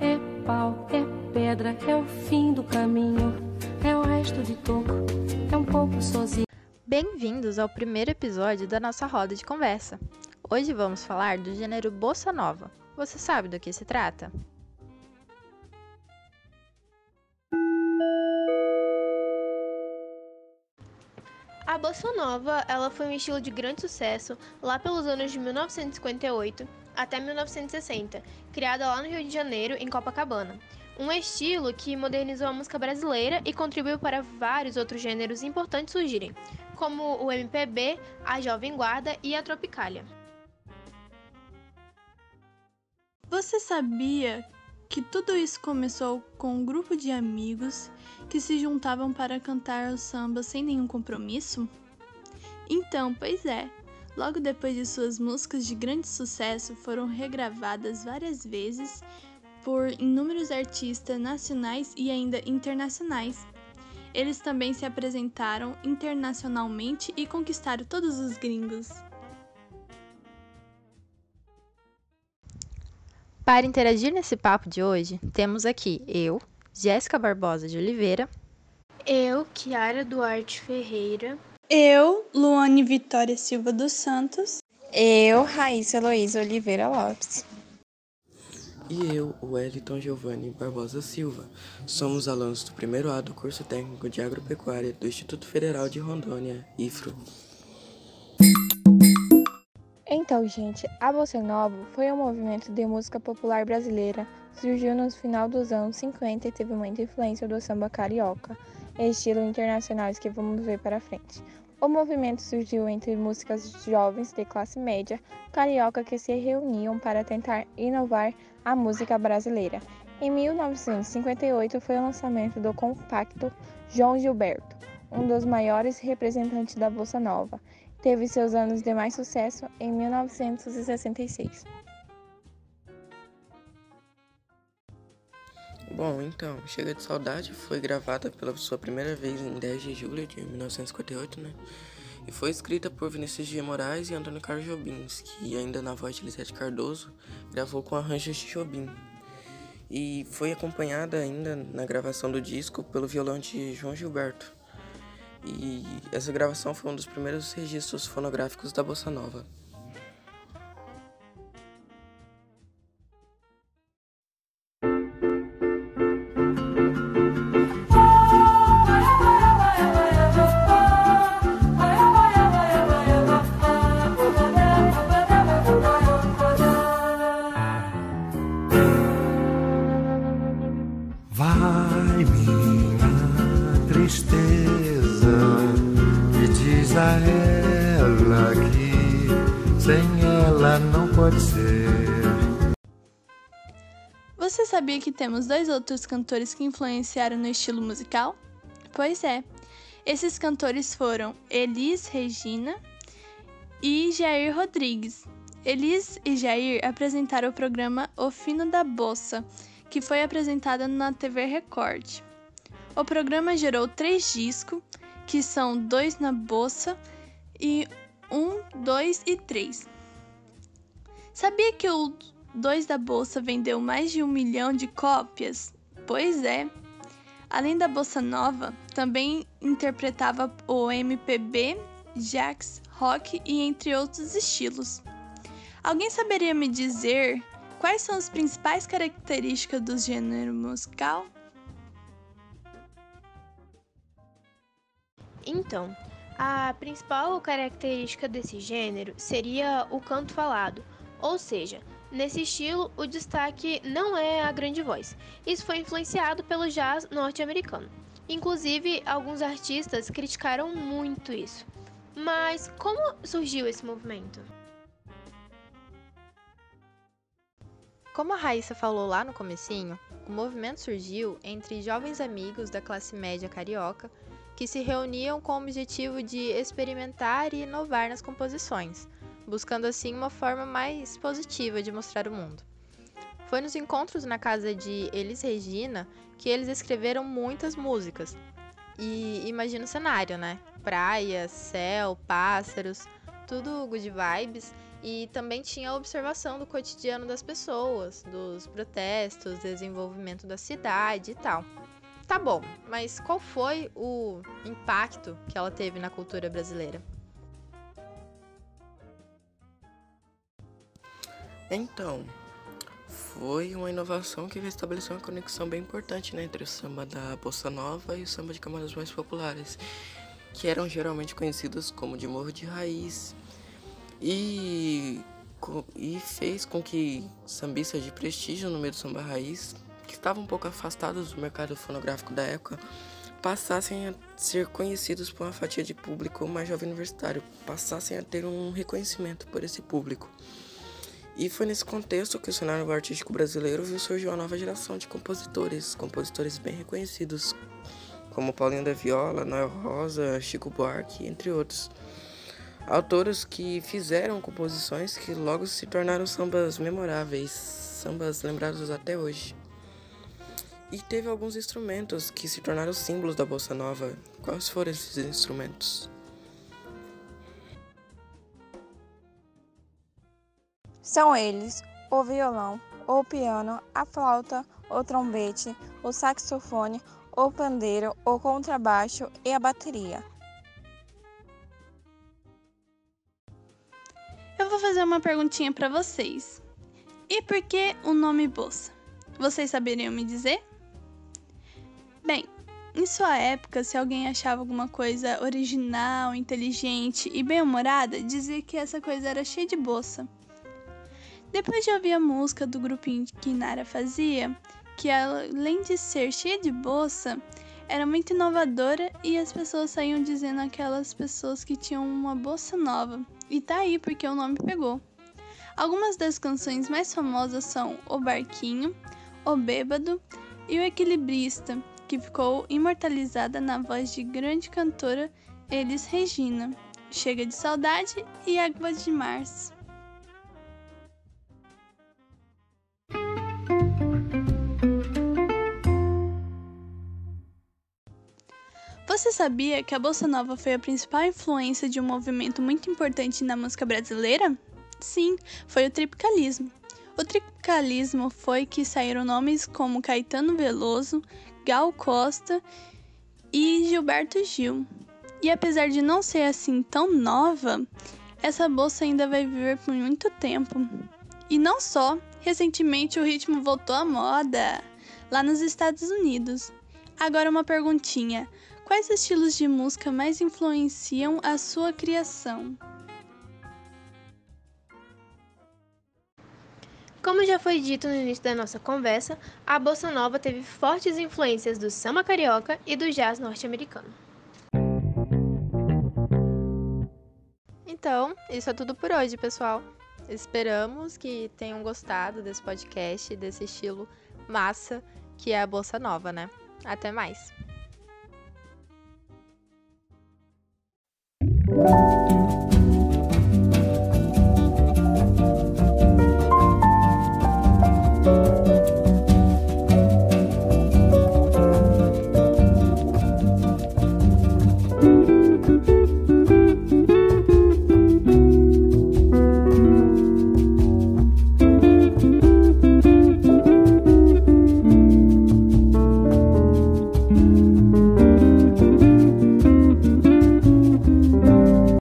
É pau, é pedra, é o fim do caminho, é o resto de toco, é um pouco sozinho. Bem-vindos ao primeiro episódio da nossa roda de conversa. Hoje vamos falar do gênero bossa nova. Você sabe do que se trata? Bossa nova, ela foi um estilo de grande sucesso lá pelos anos de 1958 até 1960, criada lá no Rio de Janeiro, em Copacabana. Um estilo que modernizou a música brasileira e contribuiu para vários outros gêneros importantes surgirem, como o MPB, a Jovem Guarda e a Tropicália. Você sabia que tudo isso começou com um grupo de amigos que se juntavam para cantar o samba sem nenhum compromisso? Então, pois é, logo depois de suas músicas de grande sucesso foram regravadas várias vezes por inúmeros artistas nacionais e ainda internacionais. Eles também se apresentaram internacionalmente e conquistaram todos os gringos. Para interagir nesse papo de hoje, temos aqui eu, Jéssica Barbosa de Oliveira. Eu, Kiara Duarte Ferreira. Eu, Luane Vitória Silva dos Santos. Eu, Raíssa Heloísa Oliveira Lopes. E eu, Wellington Giovanni Barbosa Silva. Somos alunos do primeiro A do curso técnico de agropecuária do Instituto Federal de Rondônia, IFRO. Então, gente, a Bossa Nova foi um movimento de música popular brasileira. Surgiu no final dos anos 50 e teve muita influência do samba carioca, estilo internacional que vamos ver para frente. O movimento surgiu entre músicas jovens de classe média carioca que se reuniam para tentar inovar a música brasileira. Em 1958 foi o lançamento do compacto João Gilberto, um dos maiores representantes da bossa nova. Teve seus anos de mais sucesso em 1966. Bom, então, Chega de Saudade foi gravada pela sua primeira vez em 10 de julho de 1958, né? E foi escrita por Vinícius de Moraes e Antônio Carlos Jobim, que ainda na voz de Lisete Cardoso gravou com arranjos de Jobim. E foi acompanhada ainda na gravação do disco pelo violão de João Gilberto. E essa gravação foi um dos primeiros registros fonográficos da bossa nova. Você sabia que temos dois outros cantores que influenciaram no estilo musical? Pois é, esses cantores foram Elis Regina e Jair Rodrigues. Elis e Jair apresentaram o programa O Fino da Bossa, que foi apresentado na TV Record. O programa gerou três discos, que são dois na Bossa e um, dois e três. Sabia que o dois da Bolsa vendeu mais de um milhão de cópias? Pois é. Além da Bossa Nova, também interpretava o MPB, jazz, rock e entre outros estilos. Alguém saberia me dizer quais são as principais características do gênero musical? Então, a principal característica desse gênero seria o canto falado, ou seja, nesse estilo o destaque não é a grande voz. Isso foi influenciado pelo jazz norte-americano. Inclusive, alguns artistas criticaram muito isso. Mas como surgiu esse movimento? Como a Raíssa falou lá no comecinho, o movimento surgiu entre jovens amigos da classe média carioca que se reuniam com o objetivo de experimentar e inovar nas composições, buscando assim uma forma mais positiva de mostrar o mundo. Foi nos encontros na casa de Elis Regina que eles escreveram muitas músicas. E imagina o cenário, né? praia, céu, pássaros, tudo good vibes. E também tinha a observação do cotidiano das pessoas, dos protestos, desenvolvimento da cidade e tal. Tá bom, mas qual foi o impacto que ela teve na cultura brasileira? Então, foi uma inovação que estabeleceu uma conexão bem importante né, entre o samba da bossa nova e o samba de camadas mais populares, que eram geralmente conhecidos como de morro de raiz. E, e fez com que sambistas de prestígio no meio do samba raiz, que estavam um pouco afastados do mercado fonográfico da época, passassem a ser conhecidos por uma fatia de público mais jovem universitário, passassem a ter um reconhecimento por esse público. E foi nesse contexto que o cenário artístico brasileiro viu surgir uma nova geração de compositores, compositores bem reconhecidos, como Paulinho da Viola, Noel Rosa, Chico Buarque, entre outros. Autores que fizeram composições que logo se tornaram sambas memoráveis, sambas lembrados até hoje. E teve alguns instrumentos que se tornaram símbolos da bossa nova. Quais foram esses instrumentos? São eles o violão, o piano, a flauta, o trompete, o saxofone, o pandeiro, o contrabaixo e a bateria. Eu vou fazer uma perguntinha para vocês. E por que o nome Bolsa? Vocês saberiam me dizer? Bem, em sua época, se alguém achava alguma coisa original, inteligente e bem-humorada, dizia que essa coisa era cheia de bolsa. Depois de ouvir a música do grupinho que Nara fazia, que além de ser cheia de bolsa, era muito inovadora e as pessoas saíam dizendo aquelas pessoas que tinham uma bolsa nova. E tá aí porque o nome pegou. Algumas das canções mais famosas são O Barquinho, O Bêbado e O Equilibrista, que ficou imortalizada na voz de grande cantora Elis Regina. Chega de Saudade e Água de Março. Você sabia que a bossa nova foi a principal influência de um movimento muito importante na música brasileira? Sim, foi o tropicalismo. O tropicalismo foi que saíram nomes como Caetano Veloso, Gal Costa e Gilberto Gil. E apesar de não ser assim tão nova, essa bolsa ainda vai viver por muito tempo. E não só, recentemente o ritmo voltou à moda lá nos Estados Unidos. Agora uma perguntinha: Quais estilos de música mais influenciam a sua criação? Como já foi dito no início da nossa conversa, a bossa nova teve fortes influências do samba carioca e do jazz norte-americano. Então, isso é tudo por hoje, pessoal. Esperamos que tenham gostado desse podcast, desse estilo massa que é a bossa nova, né? Até mais. Música